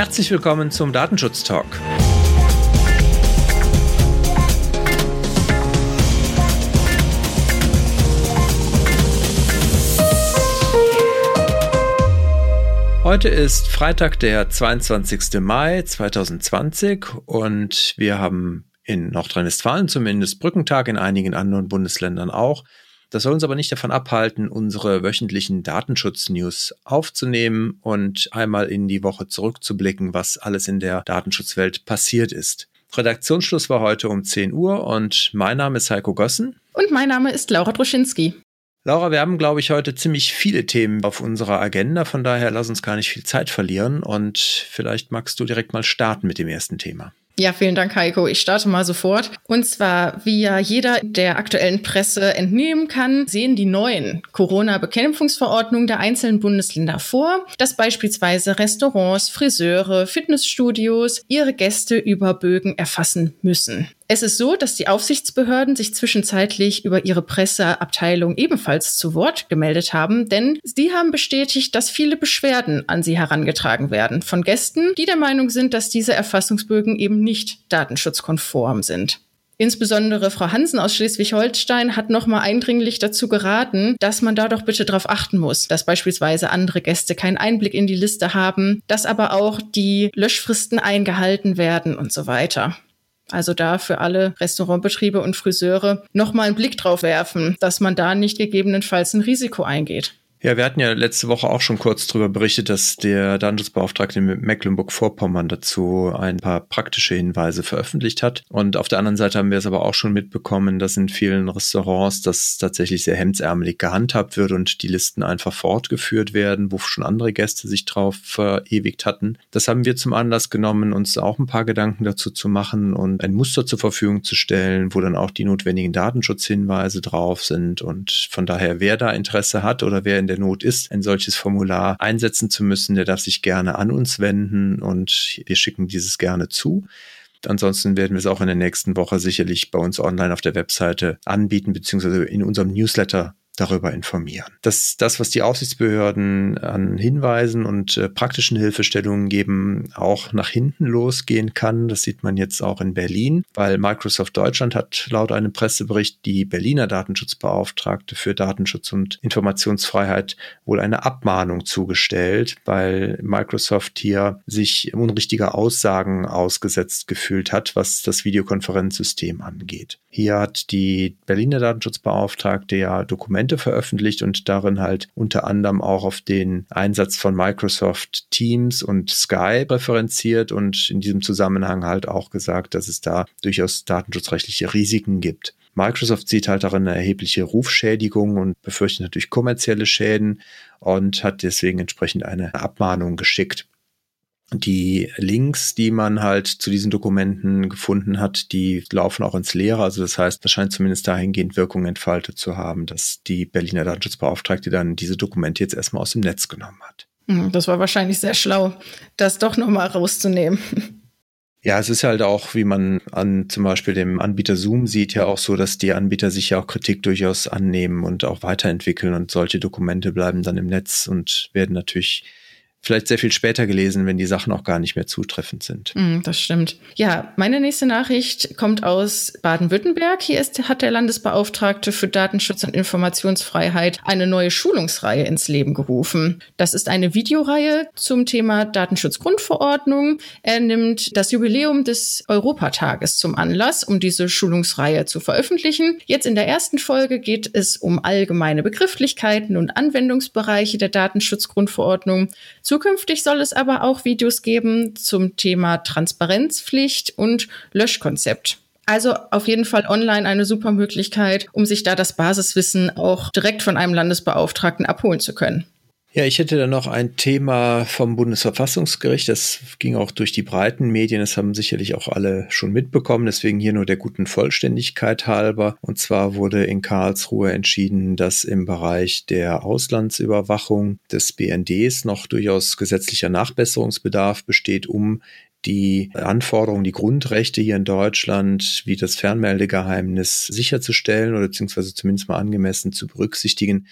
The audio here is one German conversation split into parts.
Herzlich willkommen zum Datenschutz Talk. Heute ist Freitag, der 22. Mai 2020 und wir haben in Nordrhein-Westfalen zumindest Brückentag, in einigen anderen Bundesländern auch. Das soll uns aber nicht davon abhalten, unsere wöchentlichen Datenschutz-News aufzunehmen und einmal in die Woche zurückzublicken, was alles in der Datenschutzwelt passiert ist. Redaktionsschluss war heute um 10 Uhr und mein Name ist Heiko Gossen. Und mein Name ist Laura Droschinski. Laura, wir haben, glaube ich, heute ziemlich viele Themen auf unserer Agenda. Von daher lass uns gar nicht viel Zeit verlieren und vielleicht magst du direkt mal starten mit dem ersten Thema. Ja, vielen Dank, Heiko. Ich starte mal sofort. Und zwar, wie ja jeder der aktuellen Presse entnehmen kann, sehen die neuen Corona-Bekämpfungsverordnungen der einzelnen Bundesländer vor, dass beispielsweise Restaurants, Friseure, Fitnessstudios ihre Gäste über Bögen erfassen müssen. Es ist so, dass die Aufsichtsbehörden sich zwischenzeitlich über ihre Presseabteilung ebenfalls zu Wort gemeldet haben, denn sie haben bestätigt, dass viele Beschwerden an sie herangetragen werden von Gästen, die der Meinung sind, dass diese Erfassungsbögen eben nicht datenschutzkonform sind. Insbesondere Frau Hansen aus Schleswig-Holstein hat nochmal eindringlich dazu geraten, dass man da doch bitte darauf achten muss, dass beispielsweise andere Gäste keinen Einblick in die Liste haben, dass aber auch die Löschfristen eingehalten werden und so weiter. Also da für alle Restaurantbetriebe und Friseure nochmal einen Blick drauf werfen, dass man da nicht gegebenenfalls ein Risiko eingeht. Ja, wir hatten ja letzte Woche auch schon kurz darüber berichtet, dass der Datenschutzbeauftragte in Mecklenburg-Vorpommern dazu ein paar praktische Hinweise veröffentlicht hat. Und auf der anderen Seite haben wir es aber auch schon mitbekommen, dass in vielen Restaurants das tatsächlich sehr hemdsärmelig gehandhabt wird und die Listen einfach fortgeführt werden, wo schon andere Gäste sich drauf verewigt hatten. Das haben wir zum Anlass genommen, uns auch ein paar Gedanken dazu zu machen und ein Muster zur Verfügung zu stellen, wo dann auch die notwendigen Datenschutzhinweise drauf sind. Und von daher, wer da Interesse hat oder wer in der Not ist, ein solches Formular einsetzen zu müssen, der darf sich gerne an uns wenden und wir schicken dieses gerne zu. Ansonsten werden wir es auch in der nächsten Woche sicherlich bei uns online auf der Webseite anbieten, beziehungsweise in unserem Newsletter darüber informieren. Dass das, was die Aufsichtsbehörden an Hinweisen und äh, praktischen Hilfestellungen geben, auch nach hinten losgehen kann. Das sieht man jetzt auch in Berlin, weil Microsoft Deutschland hat laut einem Pressebericht die Berliner Datenschutzbeauftragte für Datenschutz und Informationsfreiheit wohl eine Abmahnung zugestellt, weil Microsoft hier sich unrichtiger Aussagen ausgesetzt gefühlt hat, was das Videokonferenzsystem angeht. Hier hat die Berliner Datenschutzbeauftragte ja Dokumente Dokumente veröffentlicht und darin halt unter anderem auch auf den Einsatz von Microsoft Teams und Skype referenziert und in diesem Zusammenhang halt auch gesagt, dass es da durchaus datenschutzrechtliche Risiken gibt. Microsoft sieht halt darin eine erhebliche Rufschädigung und befürchtet natürlich kommerzielle Schäden und hat deswegen entsprechend eine Abmahnung geschickt die Links, die man halt zu diesen Dokumenten gefunden hat, die laufen auch ins Leere. Also das heißt, das scheint zumindest dahingehend Wirkung entfaltet zu haben, dass die Berliner Datenschutzbeauftragte dann diese Dokumente jetzt erstmal aus dem Netz genommen hat. Hm, das war wahrscheinlich sehr schlau, das doch nochmal rauszunehmen. Ja, es ist halt auch, wie man an zum Beispiel dem Anbieter Zoom sieht, ja auch so, dass die Anbieter sich ja auch Kritik durchaus annehmen und auch weiterentwickeln und solche Dokumente bleiben dann im Netz und werden natürlich vielleicht sehr viel später gelesen, wenn die Sachen auch gar nicht mehr zutreffend sind. Mm, das stimmt. Ja, meine nächste Nachricht kommt aus Baden-Württemberg. Hier ist, hat der Landesbeauftragte für Datenschutz und Informationsfreiheit eine neue Schulungsreihe ins Leben gerufen. Das ist eine Videoreihe zum Thema Datenschutzgrundverordnung. Er nimmt das Jubiläum des Europatages zum Anlass, um diese Schulungsreihe zu veröffentlichen. Jetzt in der ersten Folge geht es um allgemeine Begrifflichkeiten und Anwendungsbereiche der Datenschutzgrundverordnung Zukünftig soll es aber auch Videos geben zum Thema Transparenzpflicht und Löschkonzept. Also auf jeden Fall online eine super Möglichkeit, um sich da das Basiswissen auch direkt von einem Landesbeauftragten abholen zu können. Ja, ich hätte da noch ein Thema vom Bundesverfassungsgericht. Das ging auch durch die breiten Medien. Das haben sicherlich auch alle schon mitbekommen. Deswegen hier nur der guten Vollständigkeit halber. Und zwar wurde in Karlsruhe entschieden, dass im Bereich der Auslandsüberwachung des BNDs noch durchaus gesetzlicher Nachbesserungsbedarf besteht, um die Anforderungen, die Grundrechte hier in Deutschland, wie das Fernmeldegeheimnis sicherzustellen oder beziehungsweise zumindest mal angemessen zu berücksichtigen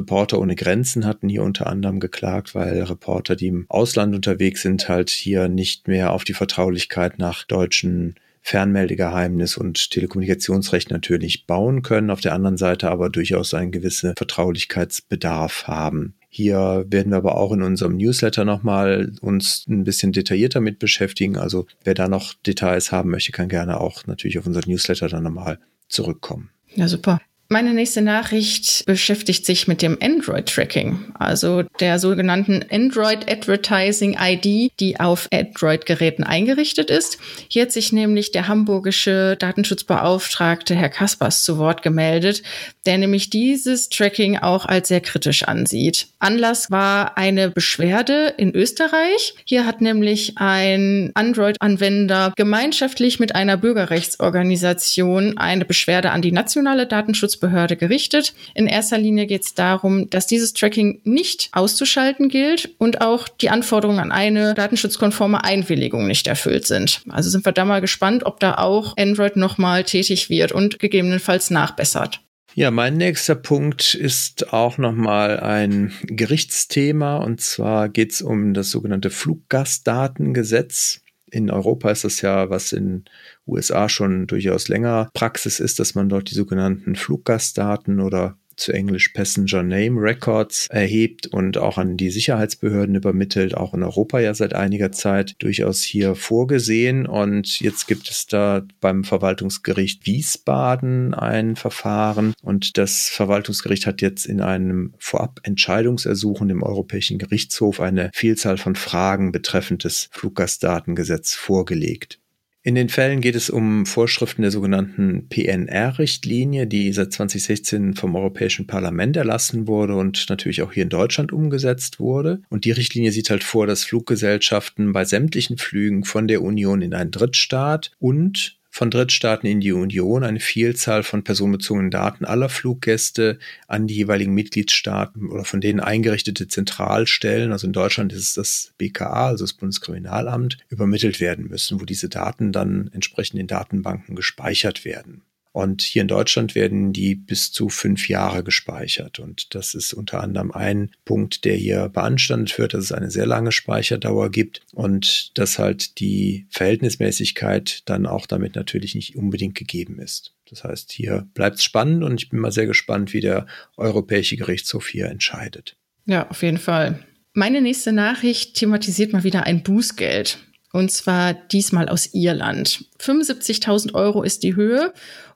Reporter ohne Grenzen hatten hier unter anderem geklagt, weil Reporter, die im Ausland unterwegs sind, halt hier nicht mehr auf die Vertraulichkeit nach deutschen Fernmeldegeheimnis und Telekommunikationsrecht natürlich bauen können, auf der anderen Seite aber durchaus einen gewissen Vertraulichkeitsbedarf haben. Hier werden wir aber auch in unserem Newsletter nochmal uns ein bisschen detaillierter mit beschäftigen. Also wer da noch Details haben möchte, kann gerne auch natürlich auf unser Newsletter dann nochmal zurückkommen. Ja, super. Meine nächste Nachricht beschäftigt sich mit dem Android-Tracking, also der sogenannten Android Advertising ID, die auf Android-Geräten eingerichtet ist. Hier hat sich nämlich der hamburgische Datenschutzbeauftragte Herr Kaspers zu Wort gemeldet, der nämlich dieses Tracking auch als sehr kritisch ansieht. Anlass war eine Beschwerde in Österreich. Hier hat nämlich ein Android-Anwender gemeinschaftlich mit einer Bürgerrechtsorganisation eine Beschwerde an die nationale Datenschutz Datenschutzbehörde gerichtet. In erster Linie geht es darum, dass dieses Tracking nicht auszuschalten gilt und auch die Anforderungen an eine datenschutzkonforme Einwilligung nicht erfüllt sind. Also sind wir da mal gespannt, ob da auch Android nochmal tätig wird und gegebenenfalls nachbessert. Ja, mein nächster Punkt ist auch nochmal ein Gerichtsthema und zwar geht es um das sogenannte Fluggastdatengesetz. In Europa ist das ja, was in USA schon durchaus länger Praxis ist, dass man dort die sogenannten Fluggastdaten oder zu Englisch Passenger Name Records erhebt und auch an die Sicherheitsbehörden übermittelt, auch in Europa ja seit einiger Zeit durchaus hier vorgesehen. Und jetzt gibt es da beim Verwaltungsgericht Wiesbaden ein Verfahren und das Verwaltungsgericht hat jetzt in einem Vorabentscheidungsersuchen dem Europäischen Gerichtshof eine Vielzahl von Fragen betreffend des Fluggastdatengesetz vorgelegt. In den Fällen geht es um Vorschriften der sogenannten PNR-Richtlinie, die seit 2016 vom Europäischen Parlament erlassen wurde und natürlich auch hier in Deutschland umgesetzt wurde. Und die Richtlinie sieht halt vor, dass Fluggesellschaften bei sämtlichen Flügen von der Union in einen Drittstaat und von Drittstaaten in die Union eine Vielzahl von personenbezogenen Daten aller Fluggäste an die jeweiligen Mitgliedstaaten oder von denen eingerichtete Zentralstellen, also in Deutschland ist es das BKA, also das Bundeskriminalamt, übermittelt werden müssen, wo diese Daten dann entsprechend in Datenbanken gespeichert werden. Und hier in Deutschland werden die bis zu fünf Jahre gespeichert. Und das ist unter anderem ein Punkt, der hier beanstandet wird, dass es eine sehr lange Speicherdauer gibt und dass halt die Verhältnismäßigkeit dann auch damit natürlich nicht unbedingt gegeben ist. Das heißt, hier bleibt es spannend und ich bin mal sehr gespannt, wie der Europäische Gerichtshof hier entscheidet. Ja, auf jeden Fall. Meine nächste Nachricht thematisiert mal wieder ein Bußgeld. Und zwar diesmal aus Irland. 75.000 Euro ist die Höhe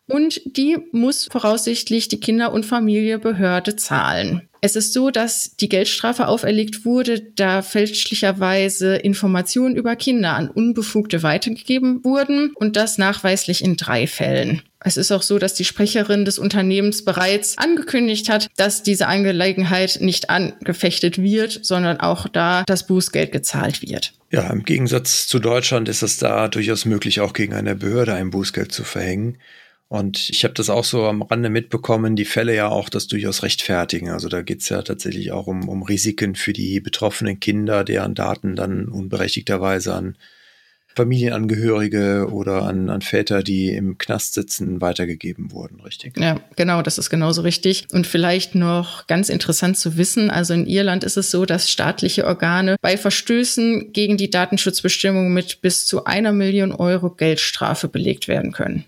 und die muss voraussichtlich die Kinder- und Familiebehörde zahlen. Es ist so, dass die Geldstrafe auferlegt wurde, da fälschlicherweise Informationen über Kinder an Unbefugte weitergegeben wurden und das nachweislich in drei Fällen. Es ist auch so, dass die Sprecherin des Unternehmens bereits angekündigt hat, dass diese Angelegenheit nicht angefechtet wird, sondern auch da das Bußgeld gezahlt wird. Ja, im Gegensatz zu Deutschland ist es da durchaus möglich, auch gegen eine Behörde ein Bußgeld zu verhängen. Und ich habe das auch so am Rande mitbekommen, die Fälle ja auch das durchaus rechtfertigen. Also da geht es ja tatsächlich auch um, um Risiken für die betroffenen Kinder, deren Daten dann unberechtigterweise an Familienangehörige oder an, an Väter, die im Knast sitzen, weitergegeben wurden, richtig? Ja, genau, das ist genauso richtig. Und vielleicht noch ganz interessant zu wissen, also in Irland ist es so, dass staatliche Organe bei Verstößen gegen die Datenschutzbestimmungen mit bis zu einer Million Euro Geldstrafe belegt werden können.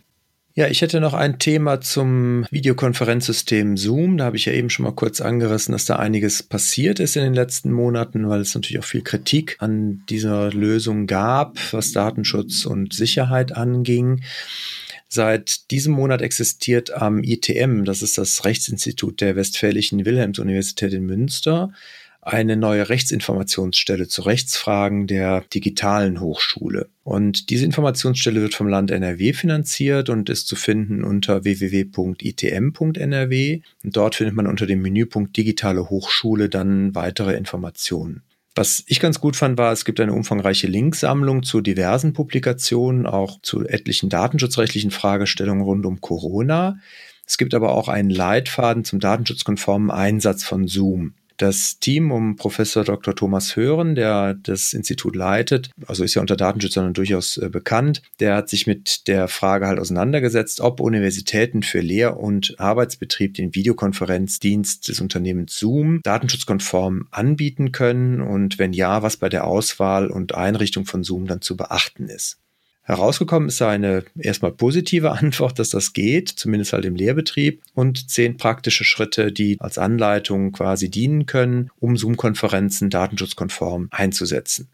Ja, ich hätte noch ein Thema zum Videokonferenzsystem Zoom. Da habe ich ja eben schon mal kurz angerissen, dass da einiges passiert ist in den letzten Monaten, weil es natürlich auch viel Kritik an dieser Lösung gab, was Datenschutz und Sicherheit anging. Seit diesem Monat existiert am ITM, das ist das Rechtsinstitut der Westfälischen Wilhelms-Universität in Münster, eine neue Rechtsinformationsstelle zu Rechtsfragen der digitalen Hochschule. Und diese Informationsstelle wird vom Land NRW finanziert und ist zu finden unter www.itm.nrw. Und dort findet man unter dem Menüpunkt Digitale Hochschule dann weitere Informationen. Was ich ganz gut fand, war, es gibt eine umfangreiche Linksammlung zu diversen Publikationen, auch zu etlichen datenschutzrechtlichen Fragestellungen rund um Corona. Es gibt aber auch einen Leitfaden zum datenschutzkonformen Einsatz von Zoom. Das Team um Professor Dr. Thomas Hören, der das Institut leitet, also ist ja unter Datenschützern durchaus äh, bekannt, der hat sich mit der Frage halt auseinandergesetzt, ob Universitäten für Lehr- und Arbeitsbetrieb den Videokonferenzdienst des Unternehmens Zoom datenschutzkonform anbieten können und wenn ja, was bei der Auswahl und Einrichtung von Zoom dann zu beachten ist. Herausgekommen ist eine erstmal positive Antwort, dass das geht, zumindest halt im Lehrbetrieb und zehn praktische Schritte, die als Anleitung quasi dienen können, um Zoom-Konferenzen datenschutzkonform einzusetzen.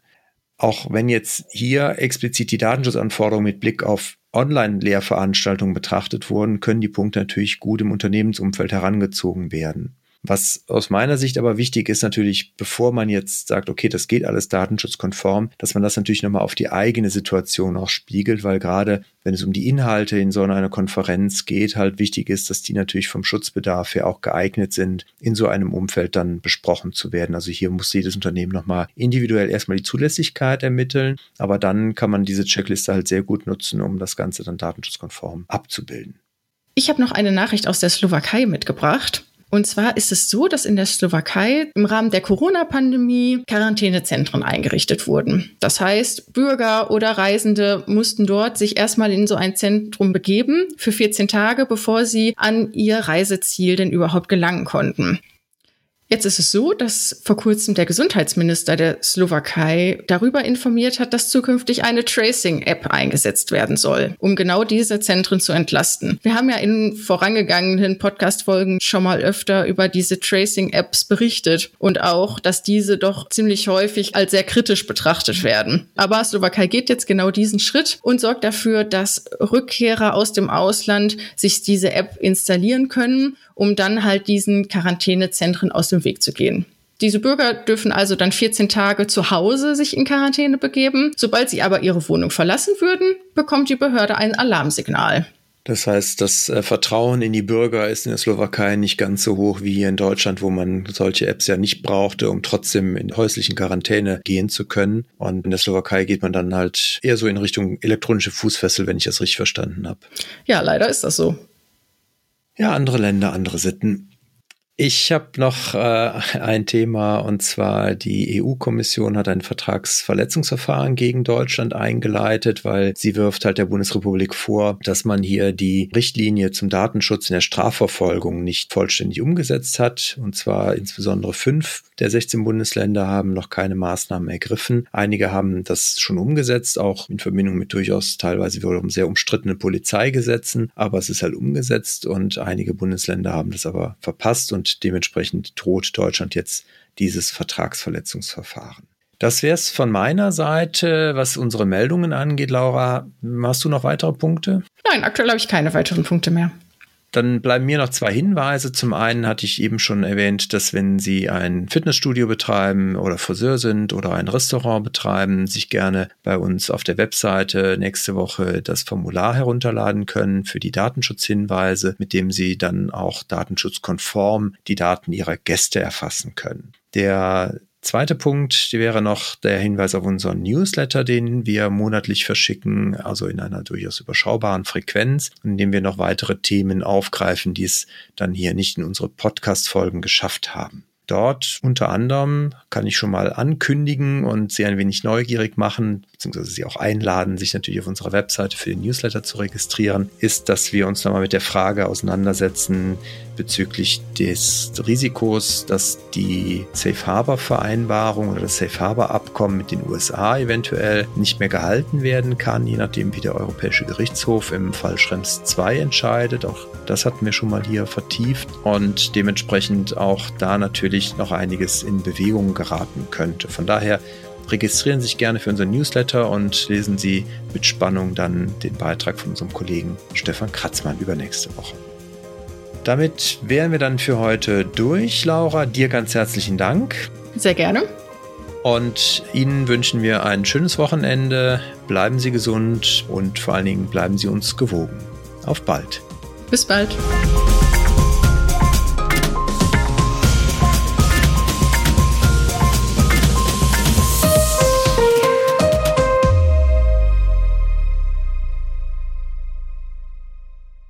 Auch wenn jetzt hier explizit die Datenschutzanforderungen mit Blick auf Online-Lehrveranstaltungen betrachtet wurden, können die Punkte natürlich gut im Unternehmensumfeld herangezogen werden. Was aus meiner Sicht aber wichtig ist natürlich, bevor man jetzt sagt, okay, das geht alles datenschutzkonform, dass man das natürlich nochmal auf die eigene Situation auch spiegelt, weil gerade wenn es um die Inhalte in so einer Konferenz geht, halt wichtig ist, dass die natürlich vom Schutzbedarf her auch geeignet sind, in so einem Umfeld dann besprochen zu werden. Also hier muss jedes Unternehmen nochmal individuell erstmal die Zulässigkeit ermitteln, aber dann kann man diese Checkliste halt sehr gut nutzen, um das Ganze dann datenschutzkonform abzubilden. Ich habe noch eine Nachricht aus der Slowakei mitgebracht. Und zwar ist es so, dass in der Slowakei im Rahmen der Corona-Pandemie Quarantänezentren eingerichtet wurden. Das heißt, Bürger oder Reisende mussten dort sich erstmal in so ein Zentrum begeben für 14 Tage, bevor sie an ihr Reiseziel denn überhaupt gelangen konnten. Jetzt ist es so, dass vor kurzem der Gesundheitsminister der Slowakei darüber informiert hat, dass zukünftig eine Tracing-App eingesetzt werden soll, um genau diese Zentren zu entlasten. Wir haben ja in vorangegangenen Podcast-Folgen schon mal öfter über diese Tracing-Apps berichtet und auch, dass diese doch ziemlich häufig als sehr kritisch betrachtet werden. Aber Slowakei geht jetzt genau diesen Schritt und sorgt dafür, dass Rückkehrer aus dem Ausland sich diese App installieren können um dann halt diesen Quarantänezentren aus dem Weg zu gehen. Diese Bürger dürfen also dann 14 Tage zu Hause sich in Quarantäne begeben. Sobald sie aber ihre Wohnung verlassen würden, bekommt die Behörde ein Alarmsignal. Das heißt, das äh, Vertrauen in die Bürger ist in der Slowakei nicht ganz so hoch wie hier in Deutschland, wo man solche Apps ja nicht brauchte, um trotzdem in häuslichen Quarantäne gehen zu können. Und in der Slowakei geht man dann halt eher so in Richtung elektronische Fußfessel, wenn ich das richtig verstanden habe. Ja, leider ist das so. Ja, andere Länder, andere Sitten. Ich habe noch äh, ein Thema und zwar die EU-Kommission hat ein Vertragsverletzungsverfahren gegen Deutschland eingeleitet, weil sie wirft halt der Bundesrepublik vor, dass man hier die Richtlinie zum Datenschutz in der Strafverfolgung nicht vollständig umgesetzt hat. Und zwar insbesondere fünf der 16 Bundesländer haben noch keine Maßnahmen ergriffen. Einige haben das schon umgesetzt, auch in Verbindung mit durchaus teilweise wiederum sehr umstrittenen Polizeigesetzen, aber es ist halt umgesetzt und einige Bundesländer haben das aber verpasst und und dementsprechend droht Deutschland jetzt dieses Vertragsverletzungsverfahren. Das wäre es von meiner Seite, was unsere Meldungen angeht. Laura, hast du noch weitere Punkte? Nein, aktuell habe ich keine weiteren Punkte mehr. Dann bleiben mir noch zwei Hinweise. Zum einen hatte ich eben schon erwähnt, dass wenn Sie ein Fitnessstudio betreiben oder Friseur sind oder ein Restaurant betreiben, sich gerne bei uns auf der Webseite nächste Woche das Formular herunterladen können für die Datenschutzhinweise, mit dem Sie dann auch datenschutzkonform die Daten Ihrer Gäste erfassen können. Der Zweiter Punkt wäre noch der Hinweis auf unseren Newsletter, den wir monatlich verschicken, also in einer durchaus überschaubaren Frequenz, in dem wir noch weitere Themen aufgreifen, die es dann hier nicht in unsere Podcast-Folgen geschafft haben. Dort unter anderem kann ich schon mal ankündigen und Sie ein wenig neugierig machen, beziehungsweise Sie auch einladen, sich natürlich auf unserer Webseite für den Newsletter zu registrieren, ist, dass wir uns nochmal mit der Frage auseinandersetzen, bezüglich des Risikos, dass die Safe Harbor Vereinbarung oder das Safe Harbor Abkommen mit den USA eventuell nicht mehr gehalten werden kann, je nachdem wie der Europäische Gerichtshof im Fall Schrems 2 entscheidet. Auch das hatten wir schon mal hier vertieft und dementsprechend auch da natürlich noch einiges in Bewegung geraten könnte. Von daher registrieren Sie sich gerne für unseren Newsletter und lesen Sie mit Spannung dann den Beitrag von unserem Kollegen Stefan Kratzmann übernächste Woche. Damit wären wir dann für heute durch. Laura, dir ganz herzlichen Dank. Sehr gerne. Und Ihnen wünschen wir ein schönes Wochenende. Bleiben Sie gesund und vor allen Dingen bleiben Sie uns gewogen. Auf bald. Bis bald.